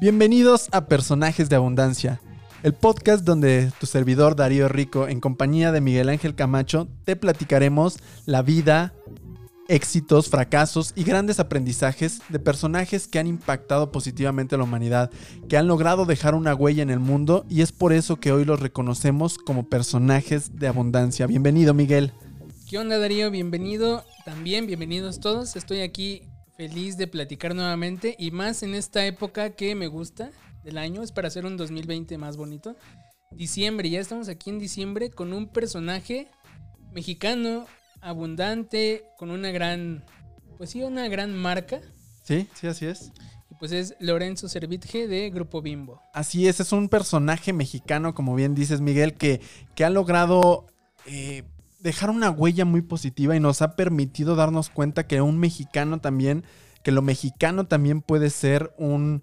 Bienvenidos a Personajes de Abundancia, el podcast donde tu servidor Darío Rico, en compañía de Miguel Ángel Camacho, te platicaremos la vida, éxitos, fracasos y grandes aprendizajes de personajes que han impactado positivamente a la humanidad, que han logrado dejar una huella en el mundo y es por eso que hoy los reconocemos como personajes de abundancia. Bienvenido Miguel. ¿Qué onda Darío? Bienvenido. También bienvenidos todos. Estoy aquí feliz de platicar nuevamente y más en esta época que me gusta del año, es para hacer un 2020 más bonito. Diciembre, ya estamos aquí en diciembre con un personaje mexicano, abundante, con una gran, pues sí, una gran marca. Sí, sí, así es. Y pues es Lorenzo Servitje de Grupo Bimbo. Así es, es un personaje mexicano, como bien dices Miguel, que, que ha logrado... Eh, dejar una huella muy positiva y nos ha permitido darnos cuenta que un mexicano también, que lo mexicano también puede ser un,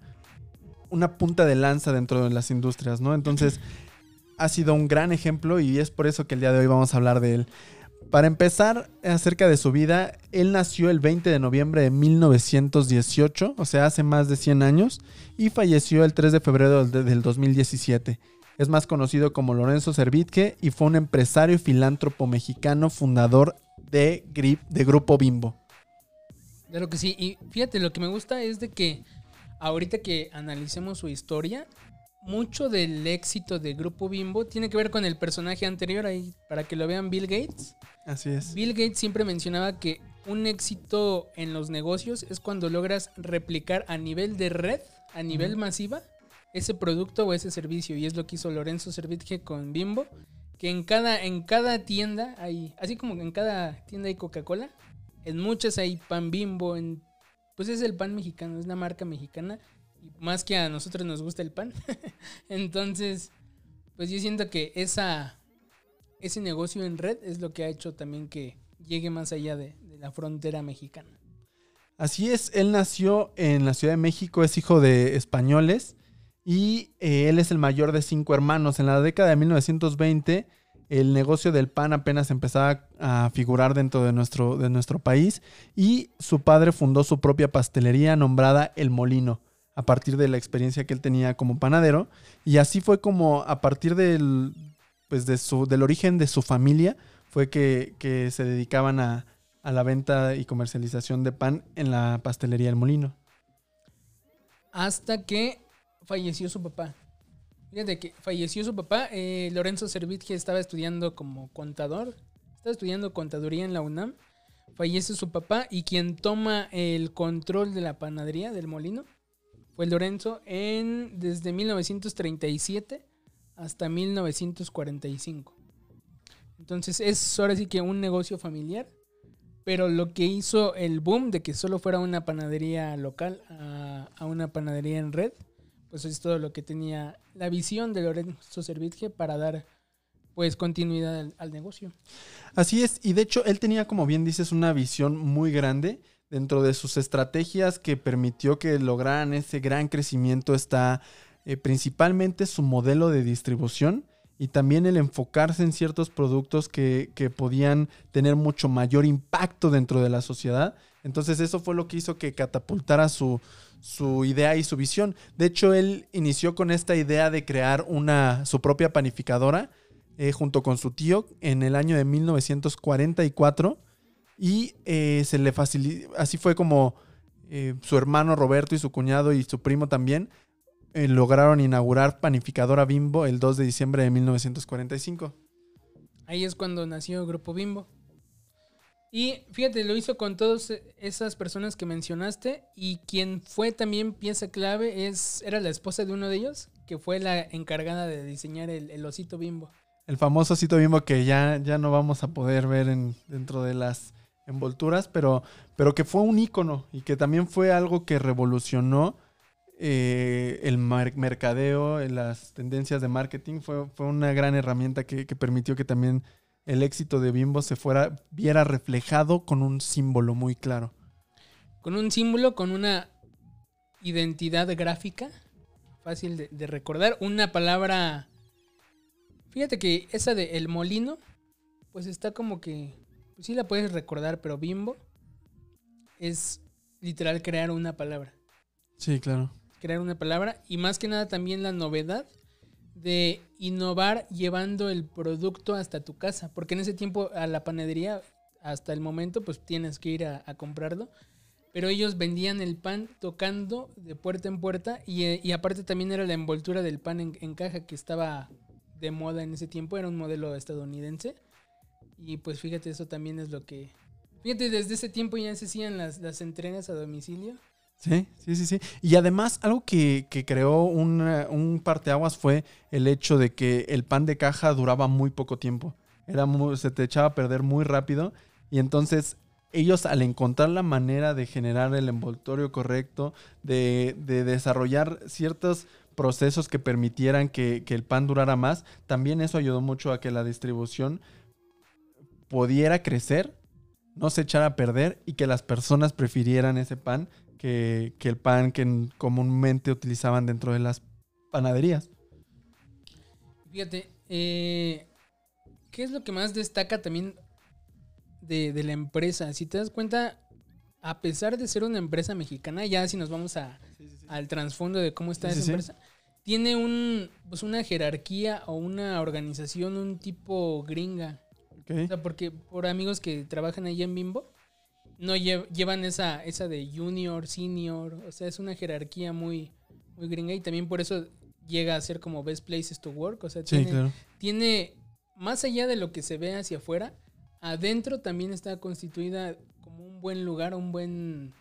una punta de lanza dentro de las industrias, ¿no? Entonces, ha sido un gran ejemplo y es por eso que el día de hoy vamos a hablar de él. Para empezar, acerca de su vida, él nació el 20 de noviembre de 1918, o sea, hace más de 100 años, y falleció el 3 de febrero del 2017. Es más conocido como Lorenzo Servitje y fue un empresario y filántropo mexicano fundador de, de Grupo Bimbo. Claro que sí. Y fíjate, lo que me gusta es de que ahorita que analicemos su historia, mucho del éxito de Grupo Bimbo tiene que ver con el personaje anterior ahí, para que lo vean Bill Gates. Así es. Bill Gates siempre mencionaba que un éxito en los negocios es cuando logras replicar a nivel de red, a nivel masiva, ese producto o ese servicio. Y es lo que hizo Lorenzo Servitje con Bimbo. Que en cada, en cada tienda hay, así como en cada tienda hay Coca-Cola, en muchas hay pan Bimbo, en, pues es el pan mexicano, es una marca mexicana. Y más que a nosotros nos gusta el pan. Entonces, pues yo siento que ese negocio en red es lo que ha hecho también que llegue más allá de, de la frontera mexicana. Así es, él nació en la Ciudad de México, es hijo de españoles y eh, él es el mayor de cinco hermanos. En la década de 1920 el negocio del pan apenas empezaba a figurar dentro de nuestro, de nuestro país y su padre fundó su propia pastelería nombrada El Molino a partir de la experiencia que él tenía como panadero y así fue como a partir del, pues de su, del origen de su familia fue que, que se dedicaban a, a la venta y comercialización de pan en la pastelería El Molino. Hasta que falleció su papá. Fíjate que falleció su papá. Eh, Lorenzo Servitje estaba estudiando como contador. Estaba estudiando contaduría en la UNAM. Fallece su papá y quien toma el control de la panadería del molino fue Lorenzo en desde 1937 hasta 1945. Entonces es ahora sí que un negocio familiar. Pero lo que hizo el boom de que solo fuera una panadería local a, una panadería en red pues es todo lo que tenía la visión de Lorenzo Servitje para dar pues continuidad al, negocio. Así es, y de hecho él tenía, como bien dices, una visión muy grande. Dentro de sus estrategias que permitió que lograran ese gran crecimiento está eh, principalmente su modelo de distribución y también el enfocarse en ciertos productos que, que, podían tener mucho mayor impacto dentro de la sociedad. Entonces eso fue lo que hizo que catapultara su, su idea y su visión. De hecho, él inició con esta idea de crear una, su propia panificadora eh, junto con su tío en el año de 1944 y eh, se le así fue como eh, su hermano Roberto y su cuñado y su primo también lograron inaugurar Panificadora Bimbo el 2 de diciembre de 1945. Ahí es cuando nació Grupo Bimbo. Y fíjate, lo hizo con todas esas personas que mencionaste y quien fue también pieza clave es era la esposa de uno de ellos, que fue la encargada de diseñar el, osito bimbo. El famoso osito bimbo que ya, ya no vamos a poder ver en, dentro de las envolturas, pero, pero que fue un icono y que también fue algo que revolucionó eh, el mercadeo, las tendencias de marketing. Fue, fue una gran herramienta que, que permitió que también el éxito de Bimbo se fuera, viera reflejado con un símbolo muy claro. Con un símbolo, con una identidad gráfica fácil de, de recordar. Una palabra. Fíjate que esa de el molino, pues está como que. Pues sí la puedes recordar, pero bimbo es literal crear una palabra. Sí, claro. Crear una palabra. Y más que nada también la novedad de innovar llevando el producto hasta tu casa. Porque en ese tiempo a la panadería, hasta el momento, pues tienes que ir a, a comprarlo. Pero ellos vendían el pan tocando de puerta en puerta. Y, eh, y aparte también era la envoltura del pan en, en caja que estaba de moda en ese tiempo. Era un modelo estadounidense. Y pues fíjate, eso también es lo que... Fíjate, desde ese tiempo ya se hacían las, las entregas a domicilio. Sí, sí, sí, sí. Y además, algo que, que creó una- un parteaguas fue el hecho de que el pan de caja duraba muy poco tiempo. Era muy- se te echaba a perder muy rápido. Y entonces, ellos al encontrar la manera de generar el envoltorio correcto, de, de desarrollar ciertos procesos que permitieran que, que el pan durara más, también eso ayudó mucho a que la distribución pudiera crecer, no se echara a perder y que las personas prefirieran ese pan que, que el pan que comúnmente utilizaban dentro de las panaderías. Fíjate, eh, ¿qué es lo que más destaca también de, de la empresa? Si te das cuenta, a pesar de ser una empresa mexicana, ya si nos vamos a, al trasfondo de cómo está esa empresa, tiene un, pues una jerarquía o una organización, un tipo gringa. O sea, porque por amigos que trabajan ahí en Bimbo, no lle- llevan esa, esa de junior, senior, o sea, es una jerarquía muy, muy gringa y también por eso llega a ser como best places to work, o sea, Sí, tiene, claro. tiene, más allá de lo que se ve hacia afuera, adentro también está constituida como un buen lugar, un buen...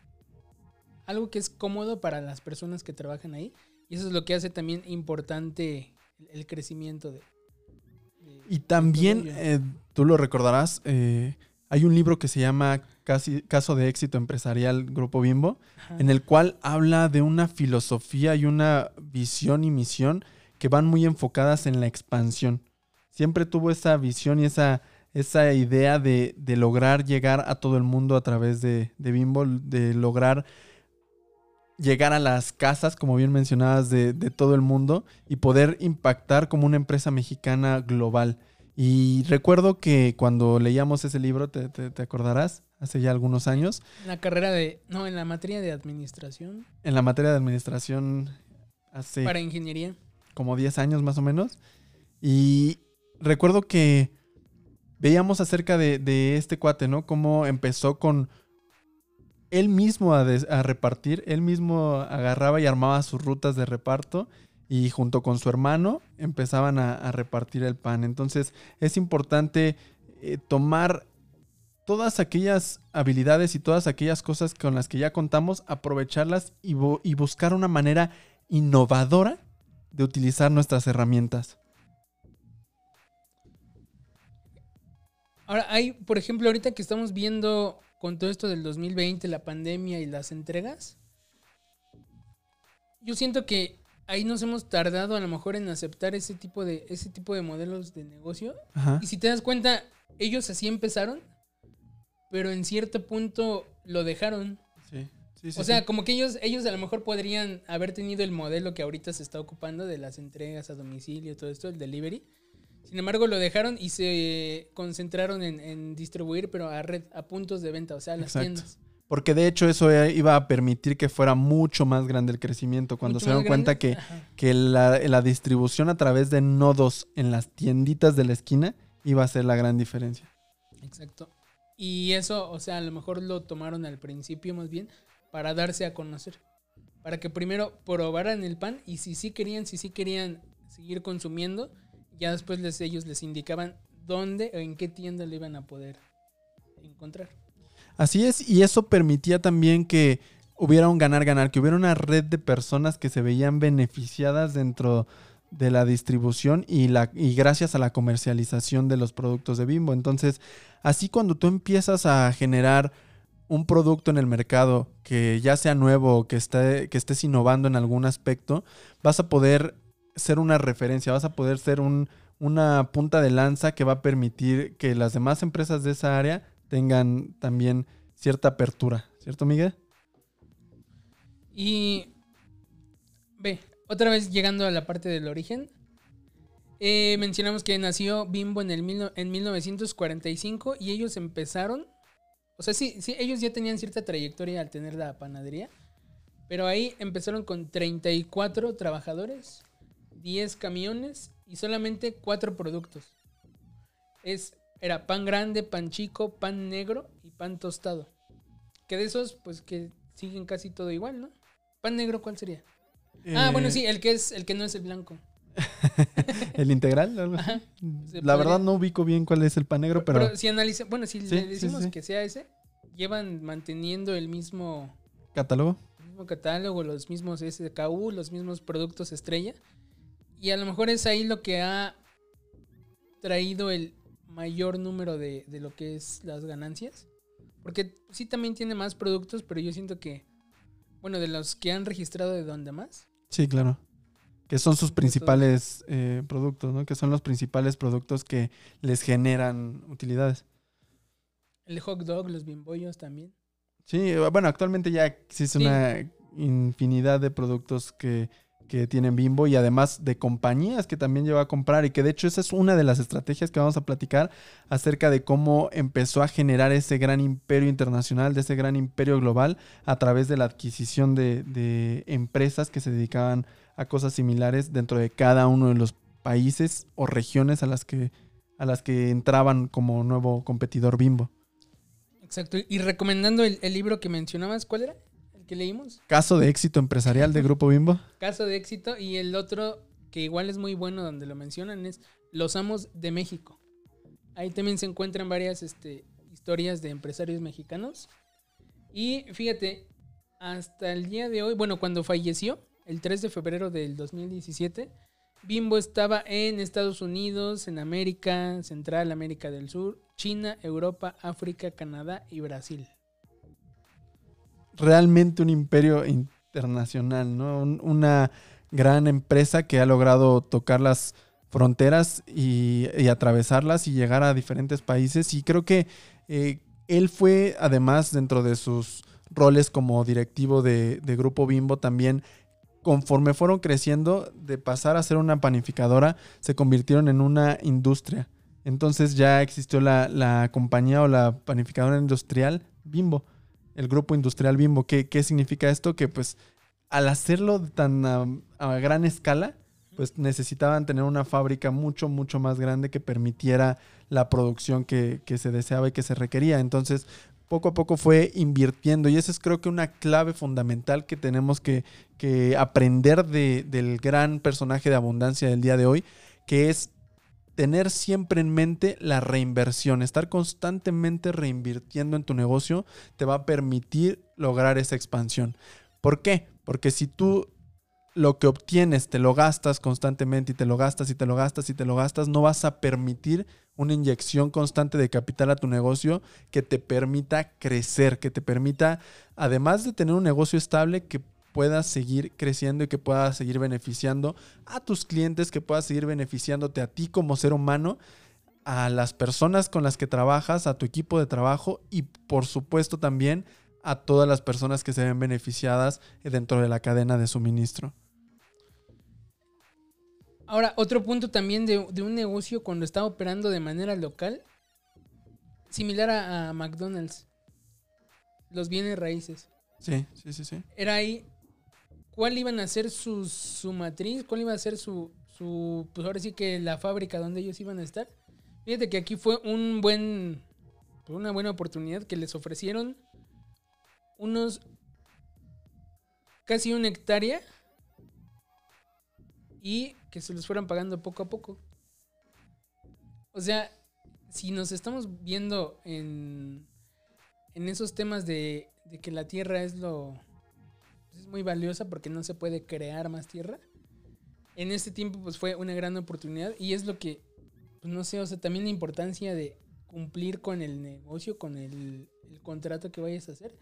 algo que es cómodo para las personas que trabajan ahí. Y eso es lo que hace también importante el, el crecimiento de... de- Y también, eh, tú lo recordarás, eh, hay un libro que se llama Casi, Caso de éxito empresarial Grupo Bimbo, Ajá. en el cual habla de una filosofía y una visión y misión que van muy enfocadas en la expansión. Siempre tuvo esa visión y esa, esa idea de, de lograr llegar a todo el mundo a través de, de Bimbo, de lograr llegar a las casas, como bien mencionabas, de, de todo el mundo y poder impactar como una empresa mexicana global. Y recuerdo que cuando leíamos ese libro, te, te- te acordarás, hace ya algunos años, En la carrera de... No, en la materia de administración en la materia de administración, hace para ingeniería. como 10 años más o menos. Y recuerdo que veíamos acerca de, de este cuate, ¿no? Cómo empezó con él mismo a, des- a repartir, él mismo agarraba y armaba sus rutas de reparto y junto con su hermano empezaban a, repartir el pan. Entonces es importante eh, tomar todas aquellas habilidades y todas aquellas cosas con las que ya contamos, aprovecharlas y, y buscar una manera innovadora de utilizar nuestras herramientas. Ahora, hay, por ejemplo, ahorita que estamos viendo con todo esto del 2020, la pandemia y las entregas, yo siento que ahí nos hemos tardado a lo mejor en aceptar ese tipo de, ese tipo de modelos de negocio. Ajá. Y si te das cuenta, ellos así empezaron, pero en cierto punto lo dejaron. Sí, sí, sí, O sea, sí. como que ellos, ellos a lo mejor podrían haber tenido el modelo que ahorita se está ocupando de las entregas a domicilio, todo esto, el delivery. Sin embargo, lo dejaron y se concentraron en, en distribuir, pero a red, a puntos de venta, o sea, a las Exacto. tiendas. Porque de hecho eso eh, iba a permitir que fuera mucho más grande el crecimiento cuando Mucho se dieron cuenta que, que la, la distribución a través de nodos en las tienditas de la esquina iba a ser la gran diferencia. Exacto. Y eso, o sea, a lo mejor lo tomaron al principio más bien para darse a conocer. Para que primero probaran el pan y si sí querían, si sí querían seguir consumiendo, ya después les, ellos les indicaban dónde o en qué tienda lo iban a poder encontrar. Así es, y eso permitía también que hubiera un ganar-ganar, que hubiera una red de personas que se veían beneficiadas dentro de la distribución y, la, y gracias a la comercialización de los productos de Bimbo. Entonces, así cuando tú empiezas a generar un producto en el mercado que ya sea nuevo o que, que estés innovando en algún aspecto, vas a poder ser una referencia, vas a poder ser un, una punta de lanza que va a permitir que las demás empresas de esa área tengan también cierta apertura, ¿cierto, Miguel? Y ve, otra vez llegando a la parte del origen, eh, mencionamos que nació Bimbo en, el mil en 1945 y ellos empezaron, o sea, sí, sí, ellos ya tenían cierta trayectoria al tener la panadería, pero ahí empezaron con 34 trabajadores, 10 camiones y solamente 4 productos. Es, era pan grande, pan chico, pan negro y pan tostado. Que de esos, pues que siguen casi todo igual, ¿no? Pan negro, ¿cuál sería? ah, Eh, bueno, sí, el que es, el que no es el blanco. ¿El integral? algo así? Ajá. La verdad no ubico bien cuál es el pan negro, pero, Pero si analiza, bueno, si Sí, le sí, decimos sí. que sea ese, llevan manteniendo el mismo, catálogo. el mismo catálogo, los mismos SKU, los mismos productos estrella. Y a lo mejor es ahí lo que ha traído el mayor número de, de lo que es las ganancias. Porque sí también tiene más productos, pero yo siento que, bueno, de los que han registrado de donde más. Sí, claro. Que son sus principales eh, productos, ¿no? Que son los principales productos que les generan utilidades. El hot dog, los bimbollos también. Sí, eh, bueno, actualmente ya existe Sí. una infinidad de productos que, que tienen Bimbo y además de compañías que también lleva a comprar y que de hecho esa es una de las estrategias que vamos a platicar acerca de cómo empezó a generar ese gran imperio internacional, de ese gran imperio global a través de la adquisición de, de empresas que se dedicaban a cosas similares dentro de cada uno de los países o regiones a las que, a las que entraban como nuevo competidor Bimbo. Exacto. Y recomendando el, el libro que mencionabas, ¿cuál era? Que leímos. Caso de éxito empresarial de Grupo Bimbo. Caso de éxito. Y el otro, que igual es muy bueno donde lo mencionan, es Los Amos de México. Ahí también se encuentran varias este, historias de empresarios mexicanos. Y fíjate, hasta el día de hoy, bueno, cuando falleció, el 3 de febrero del 2017, Bimbo estaba en Estados Unidos, en América Central, América del Sur, China, Europa, África, Canadá y Brasil. Realmente un imperio internacional, ¿no? Un- una gran empresa que ha logrado tocar las fronteras y, atravesarlas y llegar a diferentes países. Y creo que eh, él fue, además, dentro de sus roles como directivo de, de Grupo Bimbo, también conforme fueron creciendo, de pasar a ser una panificadora, se convirtieron en una industria. Entonces ya existió la, la compañía o la panificadora industrial Bimbo el grupo industrial Bimbo. ¿Qué, qué significa esto? Que pues al hacerlo tan a, gran escala, pues necesitaban tener una fábrica mucho, mucho más grande que permitiera la producción que, que se deseaba y que se requería. Entonces, poco a poco fue invirtiendo y esa es creo que una clave fundamental que tenemos que, que aprender de- del gran personaje de abundancia del día de hoy, que es tener siempre en mente la reinversión, estar constantemente reinvirtiendo en tu negocio te va a permitir lograr esa expansión. ¿Por qué? Porque si tú lo que obtienes te lo gastas constantemente y te lo gastas y te lo gastas y te lo gastas, no vas a permitir una inyección constante de capital a tu negocio que te permita crecer, que te permita, además de tener un negocio estable, que puedas seguir creciendo y que puedas seguir beneficiando a tus clientes, que puedas seguir beneficiándote a ti como ser humano, a las personas con las que trabajas, a tu equipo de trabajo y por supuesto también a todas las personas que se ven beneficiadas dentro de la cadena de suministro. Ahora, otro punto también de, de un negocio cuando está operando de manera local, similar a, a McDonald's, los bienes raíces. Sí, sí, sí, sí. Era ahí cuál iban a ser su, su matriz, cuál iba a ser su, su, pues ahora sí que la fábrica donde ellos iban a estar. Fíjate que aquí fue un buen, pues una buena oportunidad que les ofrecieron unos casi una hectárea y que se los fueran pagando poco a poco. O sea, si nos estamos viendo en, en esos temas de, de que la tierra es lo muy valiosa porque no se puede crear más tierra. En este tiempo pues fue una gran oportunidad y es lo que pues no sé, o sea, también la importancia de cumplir con el negocio, con el, el contrato que vayas a hacer.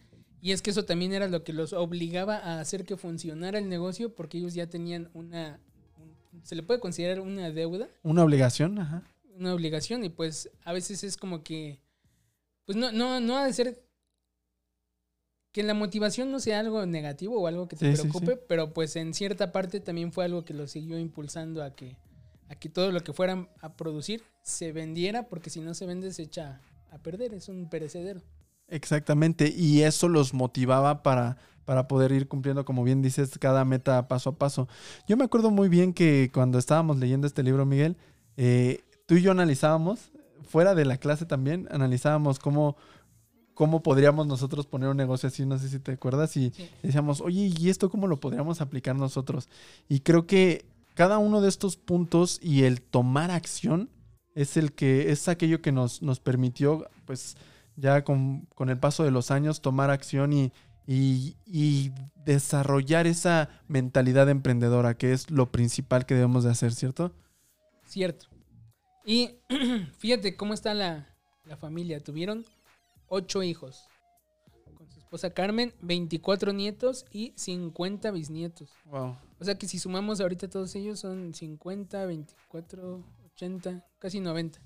Y es que eso también era lo que los obligaba a hacer que funcionara el negocio porque ellos ya tenían una, un- se le puede considerar una deuda, Una obligación, ajá. una obligación y pues a veces es como que, pues no, no, no ha de ser que la motivación no sea algo negativo o algo que te Sí, sí, preocupe, pero pues en cierta parte también fue algo que lo siguió impulsando a que, a que todo lo que fueran a producir se vendiera, porque si no se vende se echa a perder, es un perecedero. Exactamente, y eso los motivaba para, para poder ir cumpliendo, como bien dices, cada meta paso a paso. Yo me acuerdo muy bien que cuando estábamos leyendo este libro, Miguel, eh, tú y yo analizábamos, fuera de la clase también, analizábamos cómo, cómo podríamos nosotros poner un negocio así, no sé si te acuerdas, y Sí. decíamos, oye, ¿y esto cómo lo podríamos aplicar nosotros? Y creo que cada uno de estos puntos y el tomar acción es el que es aquello que nos, nos permitió, pues, ya con, con el paso de los años, tomar acción y, y- y desarrollar esa mentalidad emprendedora, que es lo principal que debemos de hacer, ¿cierto? Cierto. Y fíjate cómo está la, la familia. Tuvieron ocho hijos. Con su esposa Carmen, 24 nietos y 50 bisnietos. Wow. O sea que si sumamos ahorita todos ellos son 50, 24, 80, casi 90.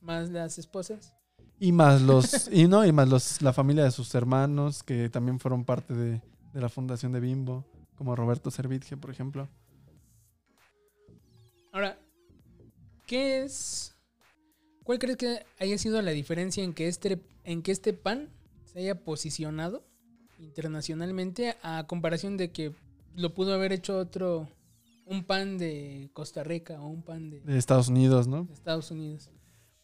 Más las esposas. Y más los, y no, y más los, la familia de sus hermanos, que también fueron parte de, de la fundación de Bimbo, como Roberto Servitje, por ejemplo. Ahora, ¿qué es? ¿Cuál crees que haya sido la diferencia en que este, en que este pan se haya posicionado internacionalmente a comparación de que lo pudo haber hecho otro, un pan de Costa Rica o un pan de, De Estados Unidos, ¿no? de Estados Unidos?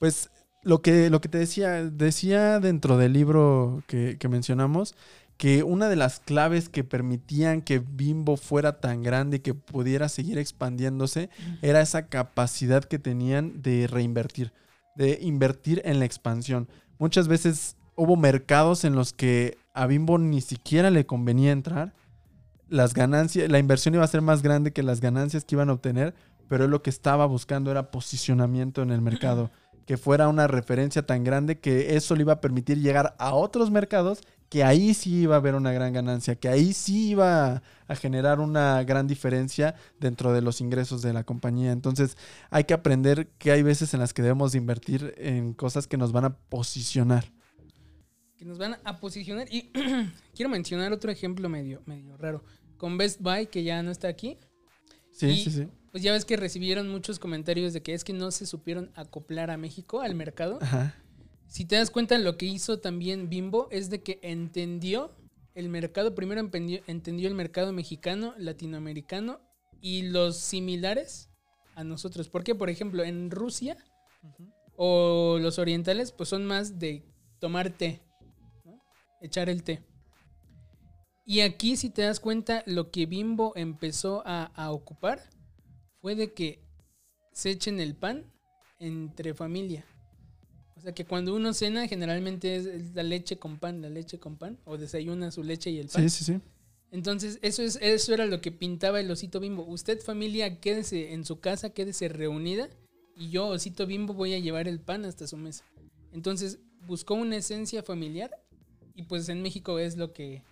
Pues lo que, lo que te decía, decía dentro del libro que, que mencionamos, que una de las claves que permitían que Bimbo fuera tan grande y que pudiera seguir expandiéndose era esa capacidad que tenían de reinvertir, de invertir en la expansión. Muchas veces hubo mercados en los que a Bimbo ni siquiera le convenía entrar. Las ganancias, la inversión iba a ser más grande que las ganancias que iban a obtener, pero él lo que estaba buscando era posicionamiento en el mercado, que fuera una referencia tan grande que eso le iba a permitir llegar a otros mercados que ahí sí iba a haber una gran ganancia, que ahí sí iba a generar una gran diferencia dentro de los ingresos de la compañía. Entonces hay que aprender que hay veces en las que debemos de invertir en cosas que nos van a posicionar. que nos van a posicionar. Y quiero mencionar otro ejemplo medio, medio raro. Con Best Buy, que ya no está aquí, Sí, Y- sí, sí. pues ya ves que recibieron muchos comentarios de que es que no se supieron acoplar a México, al mercado. Ajá. Si te das cuenta, lo que hizo también Bimbo es de que entendió el mercado, primero entendió el mercado mexicano, latinoamericano y los similares a nosotros. Porque, por ejemplo, en Rusia o los orientales, pues son más de tomar té, ¿no? echar el té. Y aquí, si te das cuenta, lo que Bimbo empezó a, a ocupar fue de que se echen el pan entre familia. Sea que cuando uno cena, generalmente es la leche con pan, la leche con pan, o desayuna su leche y el pan. Sí, sí, sí. Entonces, eso, es, eso era lo que pintaba el osito bimbo. Usted, familia, quédese en su casa, quédese reunida, y yo, osito bimbo, voy a llevar el pan hasta su mesa. Entonces, buscó una esencia familiar, y pues en México es lo que.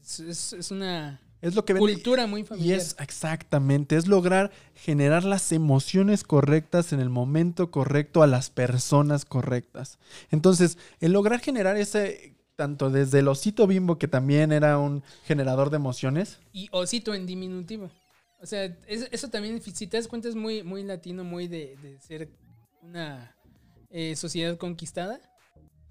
Es, es- es una Es lo que vende. cultura muy Y familiar. es exactamente, es lograr generar las emociones correctas en el momento correcto a las personas correctas. Entonces, el lograr generar ese, tanto desde el osito bimbo, que también era un generador de emociones, Y osito en diminutivo. O sea, es- eso también, si te das cuenta, es muy, muy latino, muy de, de ser una eh, sociedad conquistada.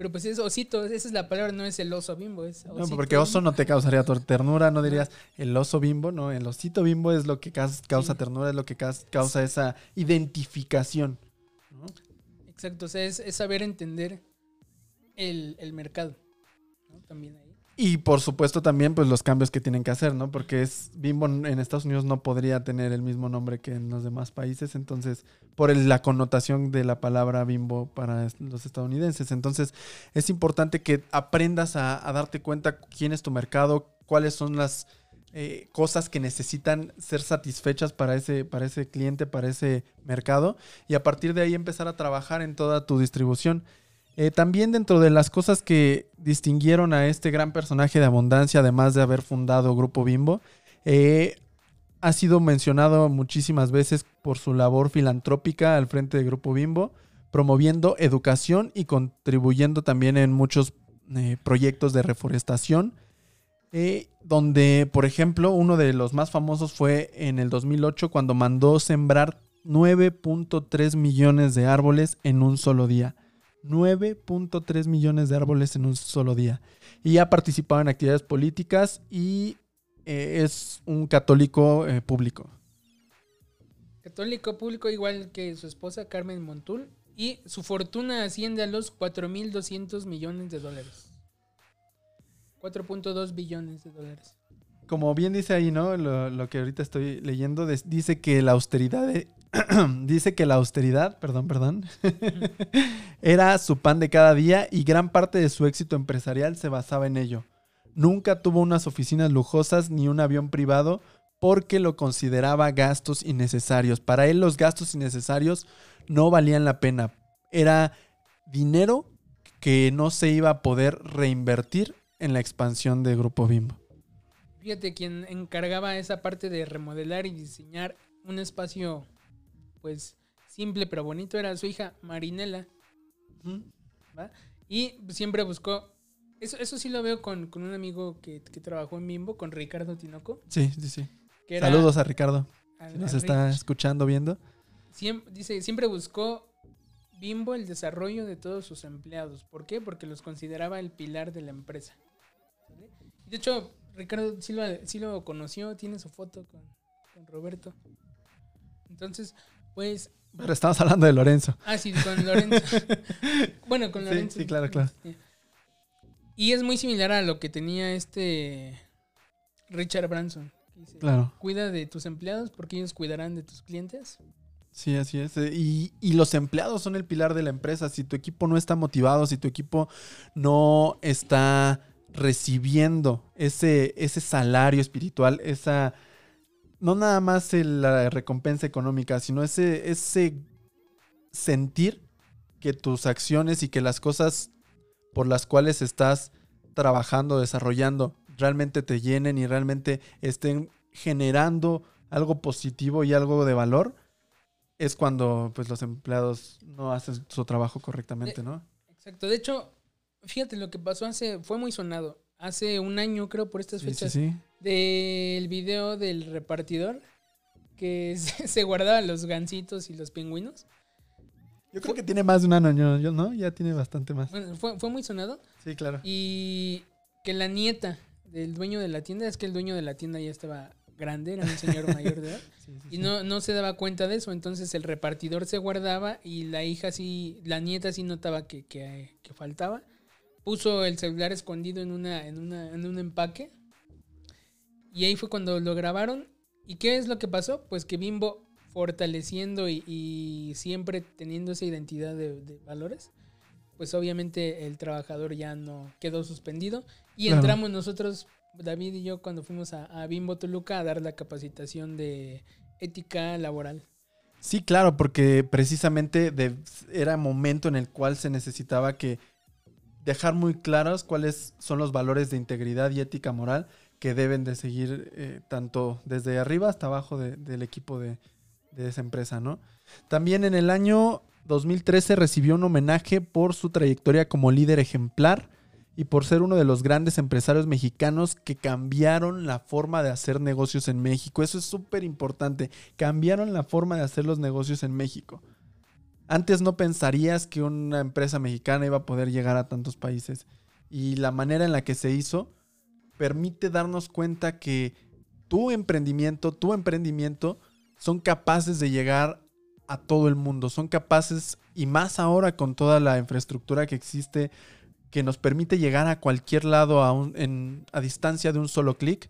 Pero pues es osito, esa es la palabra, no es el oso bimbo, es No, osito porque oso no te causaría ternura, no dirías el oso bimbo, no, el osito bimbo es lo que causa Sí. ternura, es lo que causa esa identificación. ¿no? Exacto, o sea, es, es saber entender el, el mercado. ¿no? También ahí. Y por supuesto también pues los cambios que tienen que hacer, ¿no? Porque es Bimbo en Estados Unidos no podría tener el mismo nombre que en los demás países, entonces por la connotación de la palabra Bimbo para los estadounidenses. Entonces es importante que aprendas a, a darte cuenta quién es tu mercado, cuáles son las eh, cosas que necesitan ser satisfechas para ese, para ese cliente, para ese mercado, y a partir de ahí empezar a trabajar en toda tu distribución. Eh, también dentro de las cosas que distinguieron a este gran personaje de abundancia, además de haber fundado Grupo Bimbo, eh, ha sido mencionado muchísimas veces por su labor filantrópica al frente de Grupo Bimbo, promoviendo educación y contribuyendo también en muchos eh, proyectos de reforestación, donde, por ejemplo, uno de los más famosos fue en el 2008 cuando mandó sembrar 9.3 millones de árboles en un solo día. 9.3 millones de árboles en un solo día. Y ha participado en actividades políticas y eh, es un católico eh, público. Católico público igual que su esposa Carmen Montul y su fortuna asciende a los 4.200 millones de dólares. 4.2 billones de dólares. Como bien dice ahí, ¿no? Lo, lo que ahorita estoy leyendo, dice que la austeridad, de- dice que la austeridad, perdón, perdón, era su pan de cada día y gran parte de su éxito empresarial se basaba en ello. Nunca tuvo unas oficinas lujosas ni un avión privado porque lo consideraba gastos innecesarios. Para él los gastos innecesarios no valían la pena. Era dinero que no se iba a poder reinvertir en la expansión de Grupo Bimbo. Fíjate, quien encargaba esa parte de remodelar y diseñar un espacio, pues, simple pero bonito era su hija Marinela. ¿va? Y siempre buscó. Eso, eso sí lo veo con, con un amigo que, que trabajó en Bimbo, con Ricardo Tinoco. Sí, sí, sí. Que era Saludos a Ricardo, a- si nos está Rich. escuchando, viendo. Dice, siempre buscó Bimbo el desarrollo de todos sus empleados. ¿Por qué? Porque los consideraba el pilar de la empresa. De hecho, Ricardo sí lo, sí lo conoció, tiene su foto con, con Roberto. Entonces, pues... Pero estamos hablando de Lorenzo. Ah, sí, con Lorenzo. bueno, con Sí, Lorenzo. sí, claro, claro. Y es muy similar a lo que tenía este Richard Branson. que dice, Claro. Cuida de tus empleados porque ellos cuidarán de tus clientes. Sí, así es. Eh, Y, y los empleados son el pilar de la empresa. Si tu equipo no está motivado, si tu equipo no está recibiendo ese, ese salario espiritual, esa... No nada más el- la recompensa económica, sino ese, ese sentir que tus acciones y que las cosas por las cuales estás trabajando, desarrollando, realmente te llenen y realmente estén generando algo positivo y algo de valor, es cuando pues los empleados no hacen su trabajo correctamente, ¿no? Exacto. De hecho, fíjate lo que pasó hace, fue muy sonado. Hace un año, creo, por estas Sí, fechas, sí. del video del repartidor que se, se guardaba los gansitos y los pingüinos. Yo creo que tiene más de un año, yo, ¿no? Ya tiene bastante más. Bueno, fue, fue muy sonado. Sí, claro. Y que la nieta del dueño de la tienda, es que el dueño de la tienda ya estaba grande, era un señor mayor de edad. Sí, sí, Y no, no se daba cuenta de eso, entonces el repartidor se guardaba y la hija sí, la nieta sí notaba que, que- que faltaba. Puso el celular escondido en, una, en, una, en un empaque y ahí fue cuando lo grabaron. ¿Y qué es lo que pasó? Pues que Bimbo, fortaleciendo y, y siempre teniendo esa identidad de, de valores, pues obviamente el trabajador ya no quedó suspendido. Y Claro. entramos nosotros, David y yo, cuando fuimos a, a Bimbo Toluca a dar la capacitación de ética laboral. Sí, claro, porque precisamente de- era momento en el cual se necesitaba que dejar muy claros cuáles son los valores de integridad y ética moral que deben de seguir eh, tanto desde arriba hasta abajo de- del equipo de, de esa empresa, ¿no? También en el año 2013 recibió un homenaje por su trayectoria como líder ejemplar y por ser uno de los grandes empresarios mexicanos que cambiaron la forma de hacer negocios en México. Eso es súper importante. Cambiaron la forma de hacer los negocios en México. Antes no pensarías que una empresa mexicana iba a poder llegar a tantos países. Y la manera en la que se hizo permite darnos cuenta que tu emprendimiento, tu emprendimiento, son capaces de llegar a todo el mundo. Son capaces, y más ahora con toda la infraestructura que existe, que nos permite llegar a cualquier lado a, a distancia de un solo clic,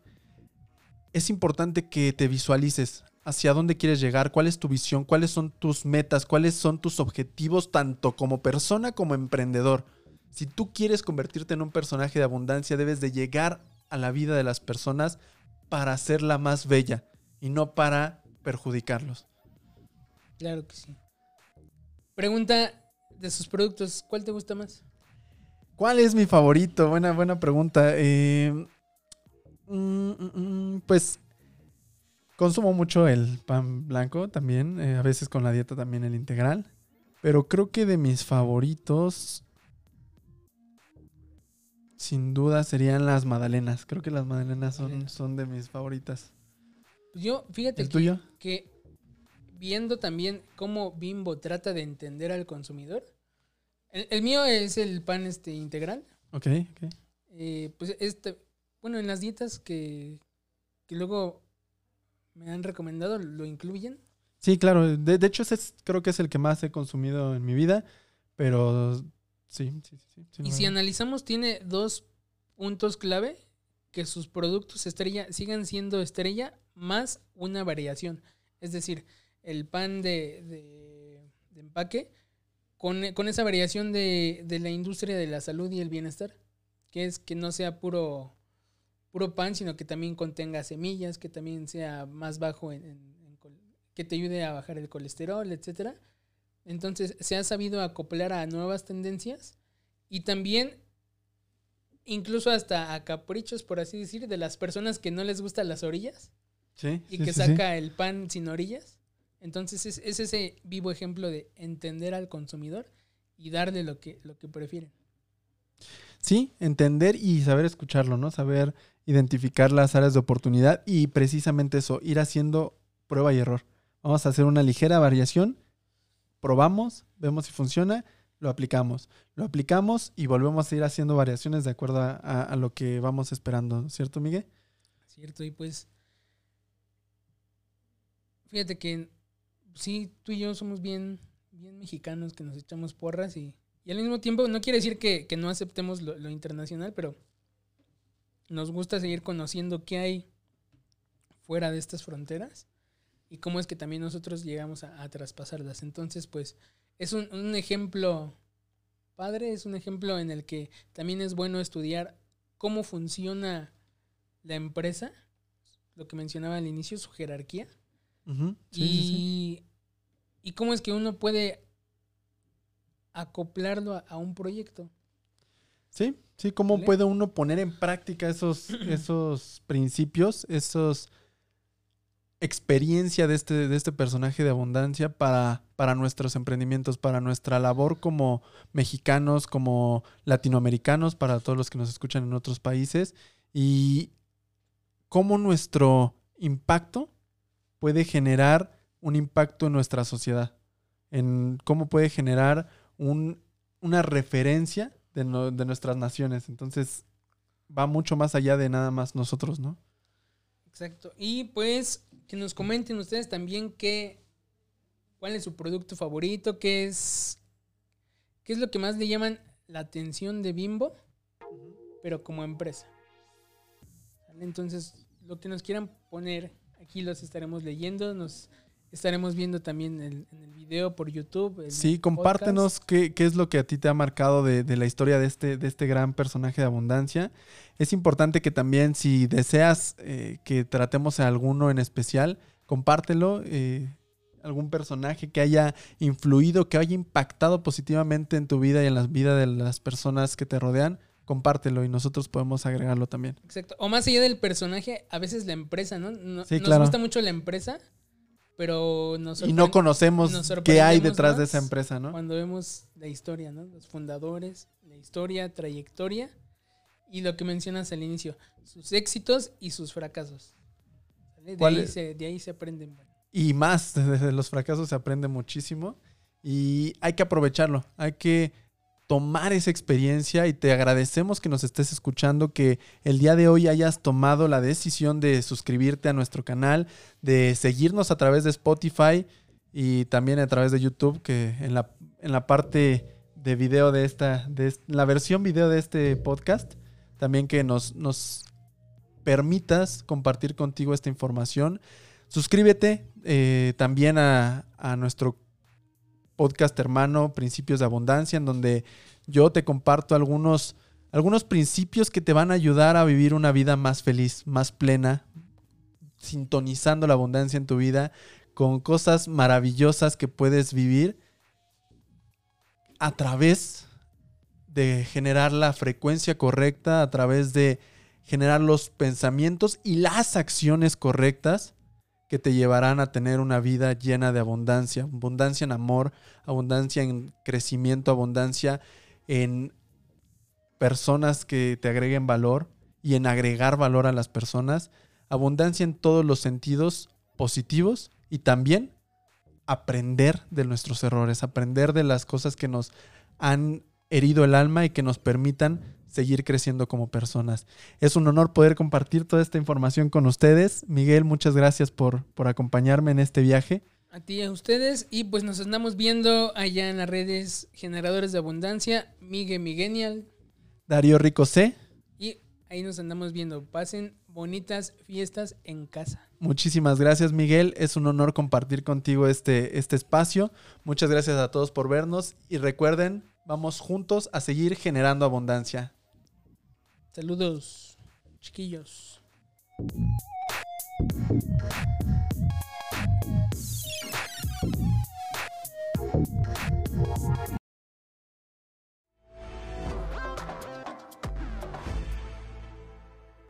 es importante que te visualices hacia dónde quieres llegar, cuál es tu visión, cuáles son tus metas, cuáles son tus objetivos, tanto como persona como emprendedor. Si tú quieres convertirte en un personaje de abundancia, debes de llegar a la vida de las personas para hacerla más bella y no para perjudicarlos. Claro que sí. Pregunta de sus productos, ¿cuál te gusta más? ¿Cuál es mi favorito? Buena, buena pregunta. Eh, mm, mm, mm, pues consumo mucho el pan blanco también, eh, a veces con la dieta también el integral. Pero creo que de mis favoritos... sin duda serían las magdalenas. Creo que las magdalenas son, son de mis favoritas. Yo, fíjate ¿El que, tuyo? que viendo también cómo Bimbo trata de entender al consumidor, el, el mío es el pan este integral. Ok, ok. Eh, pues este, bueno, en las dietas que, que luego me han recomendado lo incluyen. Sí, claro. De, de hecho, ese es- creo que es el que más he consumido en mi vida. Pero sí, sí, sí. sí, Y si analizamos, tiene dos puntos clave, que sus productos estrella sigan siendo estrella más una variación. Es decir, el pan de, de- de empaque con, con esa variación de, de la industria de la salud y el bienestar, que es que no sea puro, puro pan, sino que también contenga semillas, que también sea más bajo en, en- en col- que te ayude a bajar el colesterol, etcétera. Entonces se ha sabido acoplar a nuevas tendencias y también incluso hasta a caprichos, por así decir, de las personas que no les gustan las orillas Sí, y sí, que sí. saca el pan sin orillas. Entonces es, es ese vivo ejemplo de entender al consumidor y darle lo que, lo que prefieren. Sí, entender y saber escucharlo, ¿no? Saber identificar las áreas de oportunidad y precisamente eso, ir haciendo prueba y error. Vamos a hacer una ligera variación, probamos, vemos si funciona, lo aplicamos. Lo aplicamos y volvemos a ir haciendo variaciones de acuerdo a, lo que vamos esperando, ¿cierto, Miguel? ¿Cierto? Y pues, fíjate que sí, tú y yo somos bien, bien mexicanos que nos echamos porras y, y al mismo tiempo no quiere decir que, que no aceptemos lo, lo internacional, pero nos gusta seguir conociendo qué hay fuera de estas fronteras y cómo es que también nosotros llegamos a, a traspasarlas. Entonces, pues, es un, un ejemplo padre, es un ejemplo en el que también es bueno estudiar cómo funciona la empresa, lo que mencionaba al inicio, su jerarquía, sí, y, sí, sí. y cómo es que uno puede acoplarlo a, a un proyecto. Sí, sí, cómo ¿Vale? puede uno poner en práctica esos, esos principios, esos experiencia de este, de este personaje de abundancia para, para nuestros emprendimientos, para nuestra labor como mexicanos, como latinoamericanos, para todos los que nos escuchan en otros países, y cómo nuestro impacto puede generar un impacto en nuestra sociedad, en cómo puede generar un, una referencia de, no- de nuestras naciones. Entonces, va mucho más allá de nada más nosotros, ¿no? Exacto. Y pues que nos comenten ustedes también qué, cuál es su producto favorito, qué es, qué es lo que más le llaman la atención de Bimbo, pero como empresa. Entonces, lo que nos quieran poner, aquí los estaremos leyendo, nos estaremos viendo también en el video por YouTube. en Sí, compártenos qué, qué es lo que a ti te ha marcado de, de la historia de este, de este gran personaje de abundancia. Es importante que también si deseas eh, que tratemos a alguno en especial, compártelo. eh, algún personaje que haya influido, que haya impactado positivamente en tu vida y en la vida de las personas que te rodean, compártelo y nosotros podemos agregarlo también. Exacto. O más allá del personaje, a veces la empresa, ¿no? No- Sí, nos claro. gusta mucho la empresa, pero nos Y no conocemos qué hay detrás de esa empresa, ¿no? Cuando vemos la historia, ¿no? Los fundadores, la historia, trayectoria y lo que mencionas al inicio, sus éxitos y sus fracasos. De, ¿Cuál ahí se, de ahí se aprenden. Y más, desde los fracasos se aprende muchísimo y hay que aprovecharlo, hay que tomar esa experiencia y te agradecemos que nos estés escuchando, que el día de hoy hayas tomado la decisión de suscribirte a nuestro canal, de seguirnos a través de Spotify y también a través de YouTube, que en la, en la parte de video de esta, de la versión video de este podcast, también que nos, nos permitas compartir contigo esta información. Suscríbete eh, también a, a nuestro podcast hermano Principios de Abundancia, en donde yo te comparto algunos, algunos principios que te van a ayudar a vivir una vida más feliz, más plena, sintonizando la abundancia en tu vida, con cosas maravillosas que puedes vivir a través de generar la frecuencia correcta, a través de generar los pensamientos y las acciones correctas que te llevarán a tener una vida llena de abundancia, abundancia en amor, abundancia en crecimiento, abundancia en personas que te agreguen valor y en agregar valor a las personas. Abundancia en todos los sentidos positivos y también aprender de nuestros errores, aprender de las cosas que nos han herido el alma y que nos permitan seguir creciendo como personas. Es un honor poder compartir toda esta información con ustedes. Miguel, muchas gracias por, por acompañarme en este viaje. A ti y a ustedes. Y pues nos andamos viendo allá en las redes Generadores de Abundancia, Miguel Miguenial. Darío Rico C. Y ahí nos andamos viendo. Pasen bonitas fiestas en casa. Muchísimas gracias, Miguel. Es un honor compartir contigo este, este espacio. Muchas gracias a todos por vernos. Y recuerden, vamos juntos a seguir generando abundancia. Saludos, chiquillos.